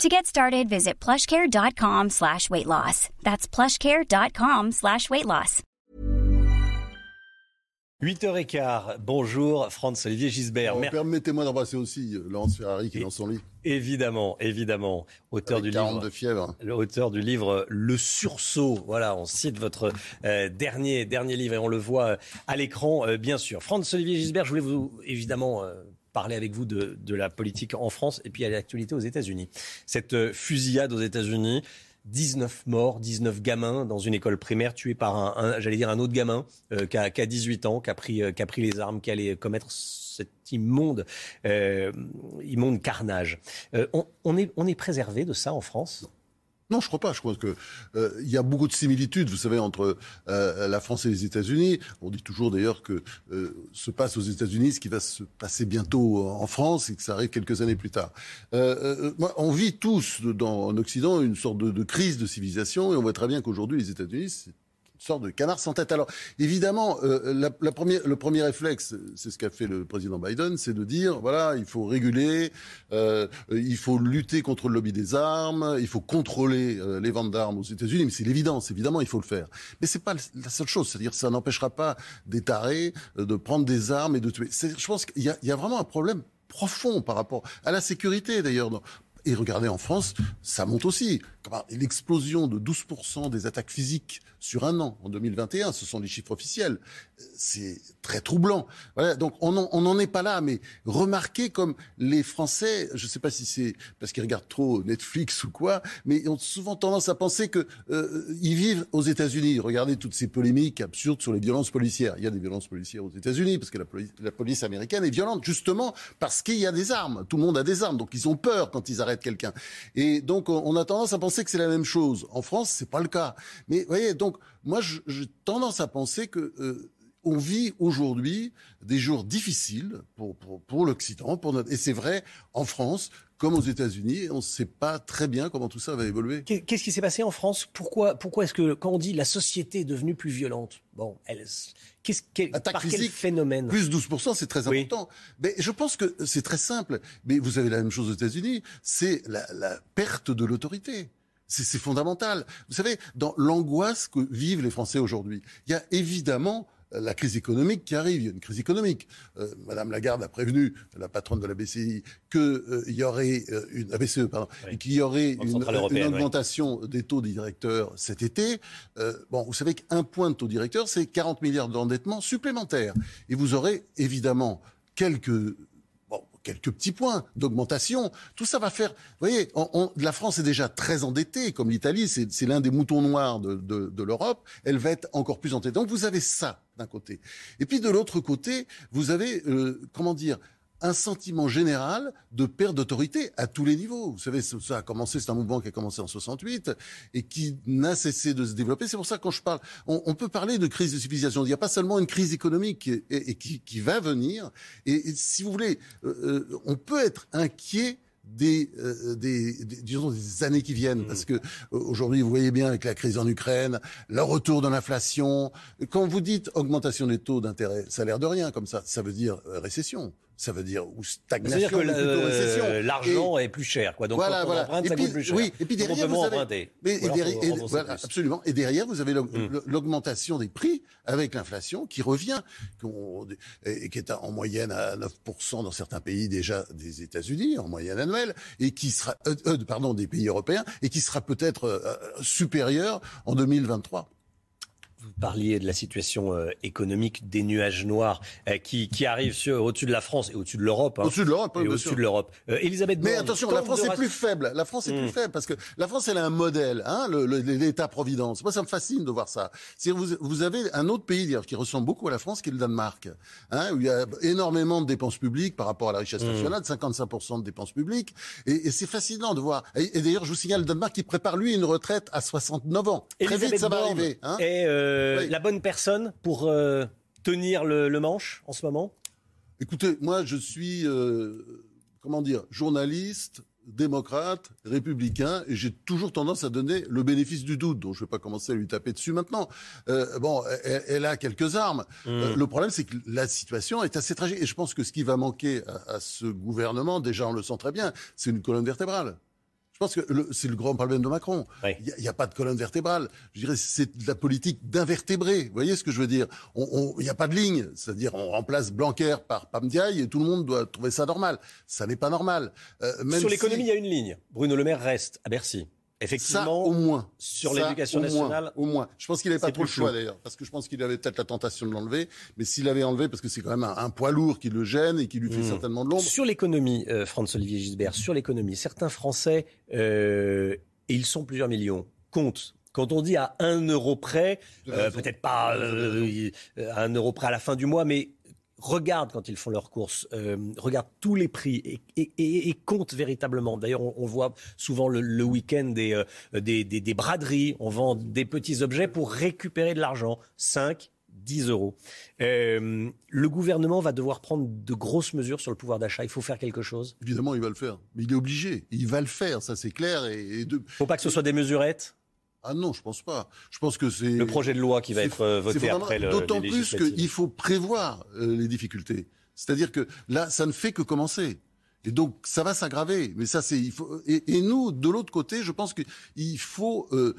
To get started, visit plushcare.com slash weight loss. That's plushcare.com slash weight loss. 8h15, bonjour Franz-Olivier Gisbert. Mer Permettez-moi d'embrasser aussi euh, Laurence Ferrari qui est dans son lit. Évidemment, évidemment. Auteur Avec du livre. de fièvre. L'auteur du livre Le Sursaut. Voilà, on cite votre euh, dernier, dernier livre et on le voit euh, à l'écran, euh, bien sûr. Franz-Olivier Gisbert, je voulais vous, évidemment, euh, parler avec vous de, la politique en France et puis à l'actualité aux États-Unis. Cette euh, fusillade aux États-Unis. 19 morts, 19 gamins dans une école primaire tués par un, j'allais dire un autre gamin euh, qui, a, qui, a, 18 ans, qui a pris, euh, qui a pris les armes, qui allait commettre cet immonde, carnage. On, est, on est préservé de ça en France? Non, je crois pas. Je crois que euh, il y a beaucoup de similitudes, vous savez, entre euh, la France et les États-Unis. On dit toujours d'ailleurs que euh, se passe aux États-Unis ce qui va se passer bientôt en France et que ça arrive quelques années plus tard. On vit tous dans, en Occident une sorte de, crise de civilisation et on voit très bien qu'aujourd'hui les États-Unis sorte de canard sans tête. Alors, évidemment, euh, le premier réflexe, c'est ce qu'a fait le président Biden, c'est de dire, voilà, il faut réguler, euh, il faut lutter contre le lobby des armes, il faut contrôler euh, les ventes d'armes aux États-Unis, mais c'est l'évidence, évidemment, il faut le faire. Mais c'est pas la seule chose, c'est-à-dire ça n'empêchera pas des tarés de prendre des armes et de tuer. Je pense qu'il y, y a vraiment un problème profond par rapport à la sécurité, d'ailleurs. Et regardez, en France, ça monte aussi. L'explosion de 12% des attaques physiques sur un an en 2021, ce sont les chiffres officiels. C'est très troublant. Voilà, donc on n'en est pas là, mais remarquez comme les Français, je ne sais pas si c'est parce qu'ils regardent trop Netflix ou quoi, mais ils ont souvent tendance à penser que euh, ils vivent aux États-Unis. Regardez toutes ces polémiques absurdes sur les violences policières. Il y a des violences policières aux États-Unis parce que la police, la police américaine est violente justement parce qu'il y a des armes. Tout le monde a des armes, donc ils ont peur quand ils arrêtent quelqu'un. Et donc on a tendance à penser que c'est la même chose. En France, c'est pas le cas. Mais vous voyez, donc moi, j'ai tendance à penser que euh, on vit aujourd'hui des jours difficiles pour, pour, pour l'Occident, pour notre... et c'est vrai en France comme aux États-Unis. On ne sait pas très bien comment tout ça va évoluer. Qu'est-ce qui s'est passé en France? Pourquoi, pourquoi est-ce que quand on dit la société est devenue plus violente, bon, elle, qu'est-ce quel, Attaque par physique, quel phénomène? Plus 12% c'est très Oui. important. Mais je pense que c'est très simple. Mais vous avez la même chose aux États-Unis. C'est la, la perte de l'autorité. C'est fondamental. Vous savez, dans l'angoisse que vivent les Français aujourd'hui, il y a évidemment la crise économique qui arrive. Il y a une crise économique. Euh, Madame Lagarde a prévenu, la patronne de la BCI, qu'il euh, y aurait euh, une la BCE, pardon, Oui. qu'il y aurait une, oui. augmentation des taux des directeurs cet été. Euh, bon, vous savez qu'un point de taux directeur, c'est 40 milliards d'endettement supplémentaires. Et vous aurez évidemment quelques quelques petits points d'augmentation. Tout ça va faire. Vous voyez, on, on- la France est déjà très endettée, comme l'Italie, c'est c'est l'un des moutons noirs de, de- de l'Europe. Elle va être encore plus endettée. Donc vous avez ça d'un côté. Et puis de l'autre côté, vous avez, euh, comment dire, un sentiment général de perte d'autorité à tous les niveaux. Vous savez, ça a commencé, c'est un mouvement qui a commencé en 68 et qui n'a cessé de se développer. C'est pour ça que quand je parle, on, peut parler de crise de civilisation. Il n'y a pas seulement une crise économique qui va venir. Et, et si vous voulez, euh, euh, on peut être inquiet des, euh, des, des- disons des années qui viennent. Parce que euh, aujourd'hui vous voyez bien avec la crise en Ukraine le retour de l'inflation. Quand vous dites augmentation des taux d'intérêt ça a l'air de rien comme ça ça veut dire euh, récession ça veut dire ou stagnation que euh, l'argent est plus cher, quoi. Donc voilà, quand on voilà. emprunte, et ça puis, coûte plus cher. Oui, et puis derrière, vous avez, mais, et derrière- et- rembourser voilà, plus. absolument. Et derrière, vous avez Mm. l'augmentation des prix avec l'inflation qui revient, et qui est en moyenne à 9% dans certains pays déjà des États-Unis, en moyenne annuelle, et qui sera, euh, euh, pardon, des pays européens, et qui sera peut-être euh, supérieur en 2023. Vous parliez de la situation euh, économique des nuages noirs euh, qui, qui arrivent au-dessus de la France et au-dessus de l'Europe. hein. Au-dessus de l'Europe, hein, au-dessus de l'Europe. Euh, Elisabeth Mais attention, la France est plus faible. La France est plus faible parce que la France, elle a un modèle, hein, le- le- l'État-providence. Moi, ça me fascine de voir ça. C'est vous, vous avez un autre pays d'ailleurs qui ressemble beaucoup à la France, qui est le Danemark, hein, où il y a énormément de dépenses publiques par rapport à la richesse Mm. nationale, 55% de dépenses publiques, et, et c'est fascinant de voir. Et, et d'ailleurs, je vous signale, le Danemark qui prépare lui une retraite à 69 ans. Très Elisabeth vite, ça va arriver. Hein. euh, la bonne personne pour tenir le, manche en ce moment? Écoutez, moi je suis, comment dire, journaliste, démocrate, républicain, et j'ai toujours tendance à donner le bénéfice du doute, donc je ne vais pas commencer à lui taper dessus maintenant. Euh, bon, elle, a quelques armes. Euh, mmh. le problème, c'est que la situation est assez tragique, et je pense que ce qui va manquer à ce gouvernement, déjà on le sent très bien, c'est une colonne vertébrale. Je pense que c'est le grand problème de Macron. Il n'y a, pas de colonne vertébrale. Je dirais c'est de la politique d'invertébrés. Vous voyez ce que je veux dire? Il n'y a pas de ligne. C'est-à-dire on remplace Blanquer par Pamdiaï et tout le monde doit trouver ça normal. Ça n'est pas normal. Euh, Sur l'économie, il y a une ligne. Bruno Le Maire reste à Bercy. Effectivement, ça, au moins. Sur l'éducation nationale. au moins. Je pense qu'il n'avait pas trop le choix d'ailleurs, parce que je pense qu'il avait peut-être la tentation de l'enlever, mais s'il l'avait enlevé, parce que c'est quand même un, poids lourd qui le gêne et qui lui fait hmm. certainement de l'ombre. Sur l'économie, euh, Franz-Olivier Gisbert, sur l'économie, certains Français, euh, et ils sont plusieurs millions, comptent quand on dit à un euro près, euh, peut-être pas euh, à un euro près à la fin du mois, mais regarde quand ils font leurs courses, euh, regarde tous les prix et, et, et, compte véritablement. D'ailleurs, on, voit souvent le, week-end euh, des, des, des, braderies, on vend des petits objets pour récupérer de l'argent. 5, 10 euros. Euh, le gouvernement va devoir prendre de grosses mesures sur le pouvoir d'achat. Il faut faire quelque chose. Évidemment, il va le faire. Mais il est obligé. Il va le faire, ça c'est clair. Il ne faut pas que ce soit des mesurettes ah non, je pense pas. Je pense que c'est le projet de loi qui va être euh, voté après le. D'autant plus qu'il faut prévoir euh, les difficultés. C'est-à-dire que là, ça ne fait que commencer. Et donc, ça va s'aggraver. Mais ça, c'est il faut. Et, nous, de l'autre côté, je pense qu'il faut euh,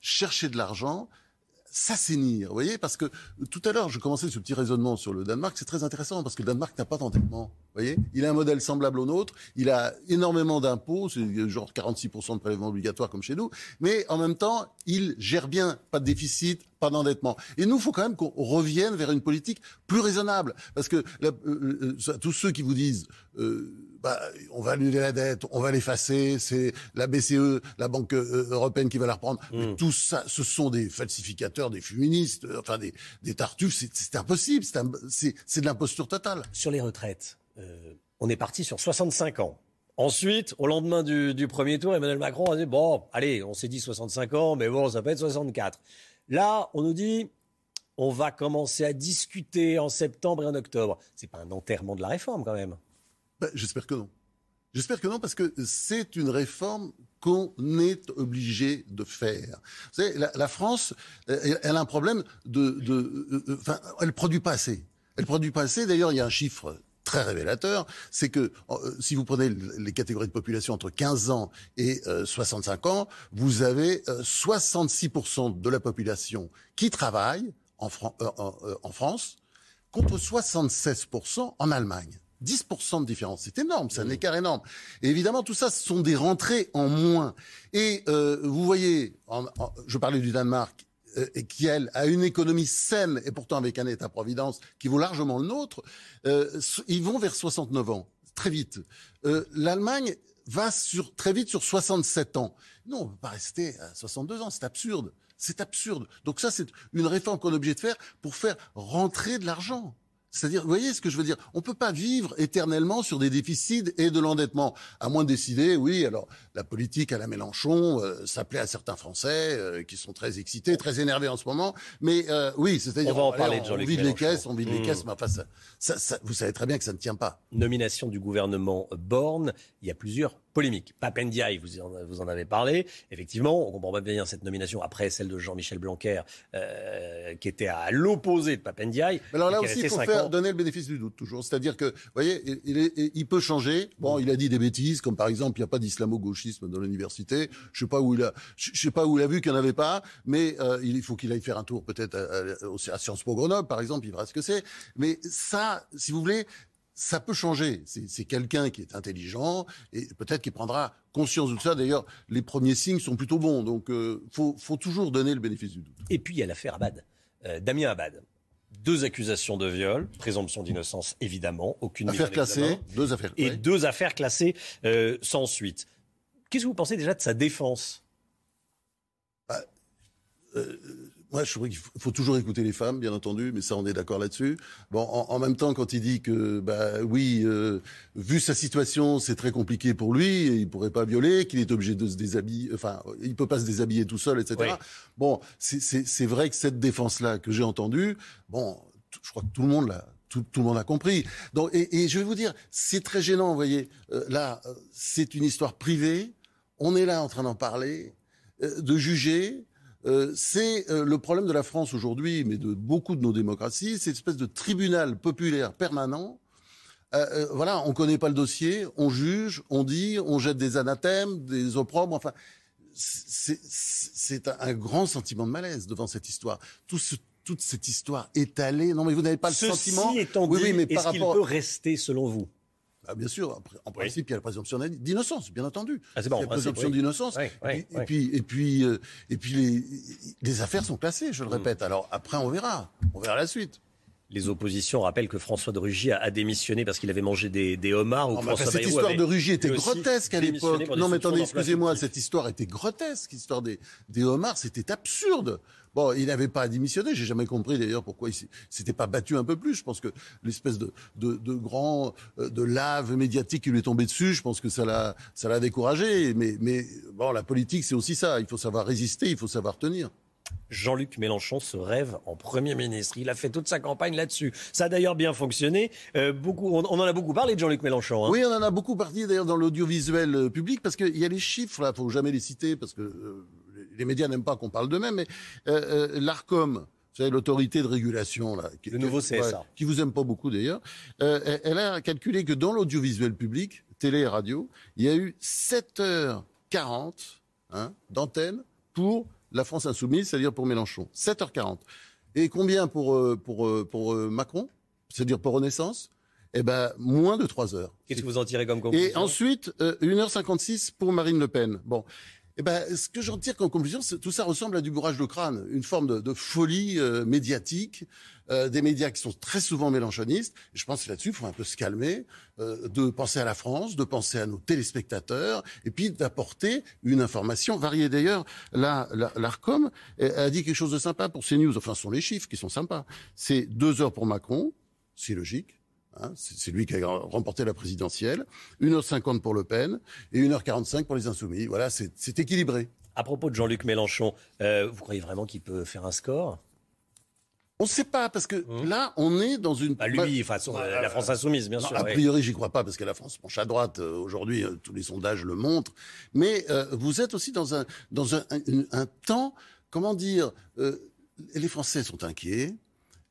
chercher de l'argent s'assainir, vous voyez, parce que tout à l'heure, je commençais ce petit raisonnement sur le Danemark, c'est très intéressant, parce que le Danemark n'a pas d'endettement, voyez, il a un modèle semblable au nôtre, il a énormément d'impôts, c'est genre 46% de prélèvements obligatoires comme chez nous, mais en même temps, il gère bien, pas de déficit, pas d'endettement. Et nous, il faut quand même qu'on revienne vers une politique plus raisonnable, parce que euh, euh, euh, tous ceux qui vous disent... Bah, on va annuler la dette, on va l'effacer, c'est la BCE, la Banque européenne qui va la reprendre. Hmm. tout ça, ce sont des falsificateurs, des féministes, enfin des, des tartuffes, c'est impossible, c'est de l'imposture totale. Sur les retraites, euh, on est parti sur 65 ans. Ensuite, au lendemain du, premier tour, Emmanuel Macron a dit, bon, allez, on s'est dit 65 ans, mais bon, ça peut être 64. Là, on nous dit, on va commencer à discuter en septembre et en octobre. C'est pas un enterrement de la réforme quand même. Ben, j'espère que non. J'espère que non, parce que c'est une réforme qu'on est obligé de faire. Vous savez, la, France, elle, a un problème de, de, euh, euh, enfin, elle produit pas assez. Elle produit pas assez. D'ailleurs, il y a un chiffre très révélateur, c'est que euh, si vous prenez les catégories de population entre 15 ans et 65 ans, vous avez 66% de la population qui travaille en, en France contre 76% en Allemagne. 10% de différence, c'est énorme, c'est un mmh. écart énorme. Et évidemment, tout ça, ce sont des rentrées en moins. Et euh, vous voyez, je parlais du Danemark, euh, et qui, elle, a une économie saine, et pourtant avec un État-providence qui vaut largement le nôtre, euh, ils vont vers 69 ans, très vite. L'Allemagne va sur, très vite sur 67 ans. Non, on ne peut pas rester à 62 ans, c'est absurde. C'est absurde. Donc ça, c'est une réforme qu'on est obligé de faire pour faire rentrer de l'argent. C'est-à-dire, vous voyez ce que je veux dire? On peut pas vivre éternellement sur des déficits et de l'endettement, à moins de décider, oui, alors la politique à la Mélenchon, euh, ça plaît à certains Français euh, qui sont très excités, très énervés en ce moment, mais euh, oui, c'est-à-dire, on, va en parler de on, vide les caisses, on vide les hmm. caisses, mais enfin, ça, ça, vous savez très bien que ça ne tient pas. Nomination du gouvernement Borne, il y a plusieurs polémique. Papendiaï, vous en, vous en avez parlé. Effectivement, on comprend pas bien cette nomination après celle de Jean-Michel Blanquer, euh, qui était à l'opposé de Papendiaï. Alors là aussi, il faut faire donner le bénéfice du doute toujours. C'est-à-dire que, vous voyez, il, il, peut changer. Bon, il a dit des bêtises, comme par exemple, il n'y a pas d'islamo-gauchisme dans l'université. Je sais pas où il a, je sais pas où il a vu qu'il n'y en avait pas, mais euh, il faut qu'il aille faire un tour peut-être à, à, à, Sciences Po Grenoble, par exemple, il verra ce que c'est. Mais ça, si vous voulez, ça peut changer. C'est quelqu'un qui est intelligent et peut-être qu'il prendra conscience de tout ça. D'ailleurs, les premiers signes sont plutôt bons. Donc, euh, faut, faut, toujours donner le bénéfice du doute. Et puis, il y a l'affaire Abad. Euh, Damien Abad. Deux accusations de viol, présomption d'innocence évidemment, aucune affaire classée, deux affaires et deux affaires classées euh, sans suite. Qu'est-ce que vous pensez déjà de sa défense? Bah, Ouais, je trouve qu'il faut toujours écouter les femmes, bien entendu, mais ça, on est d'accord là-dessus. Bon, en, même temps, quand il dit que, bah oui, euh, vu sa situation, c'est très compliqué pour lui, il pourrait pas violer, qu'il est obligé de se déshabiller, enfin, il peut pas se déshabiller tout seul, etc. Bon, c'est vrai que cette défense-là que j'ai entendue, bon, je crois que tout le monde l'a. Tout, le monde a compris. Donc, et, je vais vous dire, c'est très gênant, vous voyez. Euh, là, euh, c'est une histoire privée. On est là en train d'en parler, de juger. Euh, c'est euh, le problème de la France aujourd'hui, mais de beaucoup de nos démocraties, c'est une espèce de tribunal populaire permanent. Euh, voilà, on connaît pas le dossier, on juge, on dit, on jette des anathèmes, des opprobres, enfin, c'est un, grand sentiment de malaise devant cette histoire. toute cette histoire étalée. Non, mais vous n'avez pas le sentiment. Étant oui, oui, mais est-ce qu'il peut rester selon vous? Ah, bien sûr, en principe, il y a la présomption d'innocence, bien entendu. Ah, bon, il y a la présomption d'innocence. et, puis, et puis, euh, et puis les, les, affaires sont classées, je le mm. répète. Alors après, on verra. On verra la suite. Les oppositions rappellent que François de Rugy a, démissionné parce qu'il avait mangé des, des homards. Ou François cette histoire de Rugy était grotesque à l'époque. Non, mais attendez, excusez-moi, cette histoire était grotesque. L'histoire des, des homards, c'était absurde. Bon, il n'avait pas à démissionner. J'ai jamais compris d'ailleurs pourquoi il s'était pas battu un peu plus. Je pense que l'espèce de, de, de, grand euh, de lave médiatique qui lui est tombé dessus, je pense que ça l'a ça l'a découragé. Mais mais bon, la politique c'est aussi ça. Il faut savoir résister, il faut savoir tenir. Jean-Luc Mélenchon se rêve en Premier ministre. Il a fait toute sa campagne là-dessus. Ça a d'ailleurs bien fonctionné. Euh, beaucoup, on, en a beaucoup parlé de Jean-Luc Mélenchon. Hein. Oui, on en a beaucoup parlé d'ailleurs dans l'audiovisuel euh, public parce qu'il y a les chiffres, là, faut jamais les citer parce que les médias n'aiment pas qu'on parle d'eux-mêmes, mais euh, euh, l'ARCOM, vous savez, l'autorité de régulation, là, qui, le nouveau CSA, qui vous aime pas beaucoup d'ailleurs, euh, elle a calculé que dans l'audiovisuel public, télé et radio, il y a eu 7h40 hein, d'antenne pour la France insoumise, c'est-à-dire pour Mélenchon. 7h40. Et combien pour, pour, pour Macron C'est-à-dire pour Renaissance? Eh ben, moins de 3 heures. Qu'est-ce que vous en tirez comme conclusion? Et ensuite, 1h56 pour Marine Le Pen. Bon. Eh ben, ce que j'en tire comme conclusion, tout ça ressemble à du bourrage de crâne, une forme de, de folie euh, médiatique, euh, des médias qui sont très souvent mélanchonistes. je pense que là-dessus, il faut un peu se calmer, euh, de penser à la France, de penser à nos téléspectateurs, et puis d'apporter une information variée. D'ailleurs, là, l'Arcom a dit quelque chose de sympa pour CNews. Enfin, ce sont les chiffres qui sont sympas. C'est deux heures pour Macron, c'est logique. Hein, c'est lui qui a remporté la présidentielle. 1h50 pour Le Pen et 1h45 pour les Insoumis. Voilà, c'est équilibré. À propos de Jean-Luc Mélenchon, euh, vous croyez vraiment qu'il peut faire un score? On ne sait pas parce que hum. là, on est dans une. Bah lui, façon, euh, la France insoumise, bien sûr. A priori, j'y crois pas parce que la France penche à droite. Euh, aujourd'hui, tous les sondages le montrent. Mais vous êtes aussi dans un dans un, un temps, comment dire, les Français sont inquiets.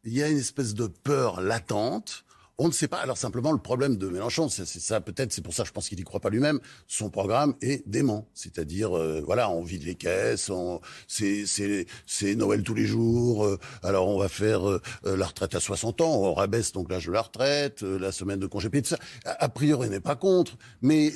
Il y a une espèce de peur latente. On ne sait pas. Alors simplement, le problème de Mélenchon, c'est ça peut-être, c'est pour ça, je pense qu'il n'y croit pas lui-même. Son programme est dément, c'est-à-dire, euh, voilà, on vide les caisses, c'est Noël tous les jours. Euh, alors on va faire euh, la retraite à 60 ans, on rabaisse donc l'âge de la retraite, la semaine de congé payé, tout ça. A, priori, on n'est pas contre, mais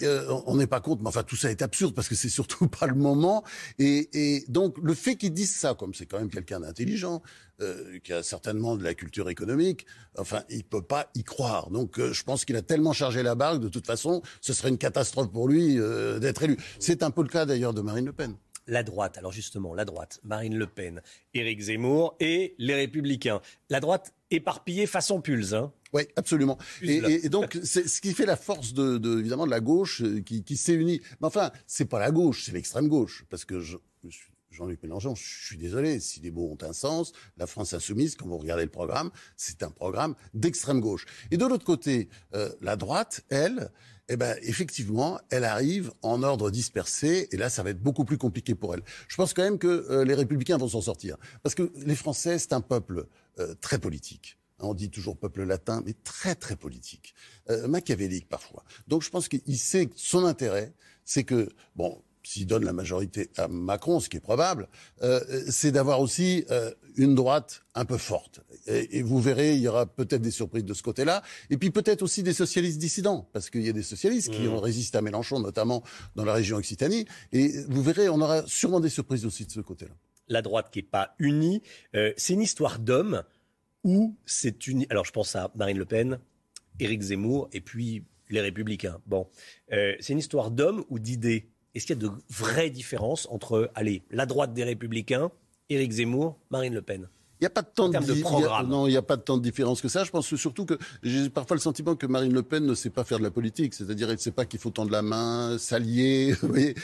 on n'est pas contre. Mais enfin, tout ça est absurde parce que c'est surtout pas le moment. Et, et donc le fait qu'il dise ça, comme c'est quand même quelqu'un d'intelligent, euh, qui a certainement de la culture économique, enfin, il peut pas y croire. Donc, euh, je pense qu'il a tellement chargé la barque, de toute façon, ce serait une catastrophe pour lui euh, d'être élu. C'est un peu le cas d'ailleurs de Marine Le Pen. La droite, alors justement, la droite, Marine Le Pen, Éric Zemmour et les Républicains. La droite éparpillée façon pulse, hein oui, absolument. Et, donc, c'est ce qui fait la force de, de évidemment de la gauche qui, qui s'est unie. Mais enfin, c'est pas la gauche, c'est l'extrême gauche, parce que je, je suis Jean-Luc Mélenchon, je suis désolé, si les mots ont un sens, la France insoumise, quand vous regardez le programme, c'est un programme d'extrême gauche. Et de l'autre côté, euh, la droite, elle, eh ben, effectivement, elle arrive en ordre dispersé, et là, ça va être beaucoup plus compliqué pour elle. Je pense quand même que euh, les Républicains vont s'en sortir, parce que les Français, c'est un peuple euh, très politique. On dit toujours peuple latin, mais très très politique, machiavélique parfois. Donc je pense qu'il sait que son intérêt, c'est que bon, s'il donne la majorité à Macron, ce qui est probable, euh, c'est d'avoir aussi euh, une droite un peu forte. Et, vous verrez, il y aura peut-être des surprises de ce côté-là, et puis peut-être aussi des socialistes dissidents, parce qu'il y a des socialistes qui mmh. ont résisté à Mélenchon, notamment dans la région Occitanie, et vous verrez, on aura sûrement des surprises aussi de ce côté-là. La droite qui n'est pas unie, euh, c'est une histoire d'hommes ou c'est une... Alors je pense à Marine Le Pen, Éric Zemmour, et puis les Républicains. Bon, c'est une histoire d'hommes ou d'idées? Est-ce qu'il y a de vraies différences entre, allez, la droite des Républicains Éric Zemmour, Marine Le Pen? Il n'y a pas de temps de, de programme. non, il n'y a pas de temps de différence que ça. Je pense surtout que j'ai parfois le sentiment que Marine Le Pen ne sait pas faire de la politique. C'est-à-dire, elle ne sait pas qu'il faut tendre la main, s'allier. Vous voyez,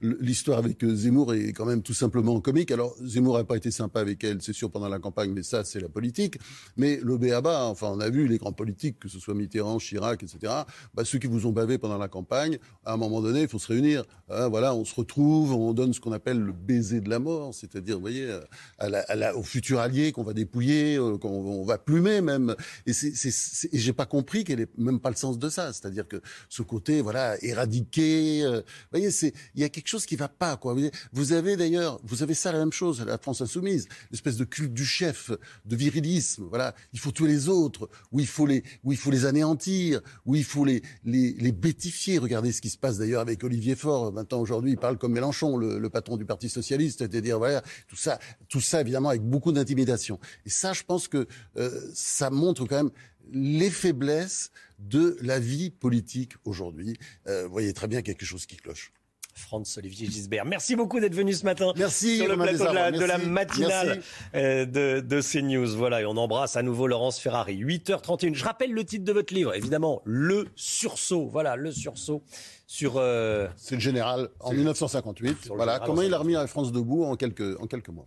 l'histoire avec euh, Zemmour est quand même tout simplement comique. Alors, Zemmour n'a pas été sympa avec elle, c'est sûr, pendant la campagne, mais ça, c'est la politique. Mais le béaba, enfin, on a vu les grands politiques, que ce soit Mitterrand, Chirac, etc. Bah, ceux qui vous ont bavé pendant la campagne, à un moment donné, il faut se réunir. Hein, voilà, on se retrouve, on donne ce qu'on appelle le baiser de la mort, c'est-à-dire, vous voyez, à la, à la, futur allié qu'on va dépouiller, euh, qu'on va plumer même. Et, j'ai pas compris qu'elle est même pas le sens de ça. C'est-à-dire que ce côté, voilà, éradiqué. Euh, vous voyez, c'est il y a quelque chose qui va pas quoi. Vous avez d'ailleurs, vous avez ça la même chose, la France insoumise, l'espèce de culte du chef, de virilisme. Voilà, il faut tuer les autres, où il faut les, où il faut les anéantir, où il faut les les, les bêtifier. Regardez ce qui se passe d'ailleurs avec Olivier Faure. Maintenant aujourd'hui, il parle comme Mélenchon, le, le patron du Parti socialiste, c'est-à-dire voilà, tout ça, tout ça évidemment avec beaucoup d'intimidation. Et ça, je pense que euh, ça montre quand même les faiblesses de la vie politique aujourd'hui. Euh, vous voyez très bien quelque chose qui cloche. Franz Olivier Gisbert. Merci beaucoup d'être venu ce matin Merci, sur le plateau de la, matinale euh, de, de, CNews. Voilà, et on embrasse à nouveau Laurence Ferrari. 8h31. Je rappelle le titre de votre livre, évidemment, Le Sursaut. Voilà, Le Sursaut sur. C'est le général en 1958. Voilà, comment il a remis la France debout en quelques, en quelques mois.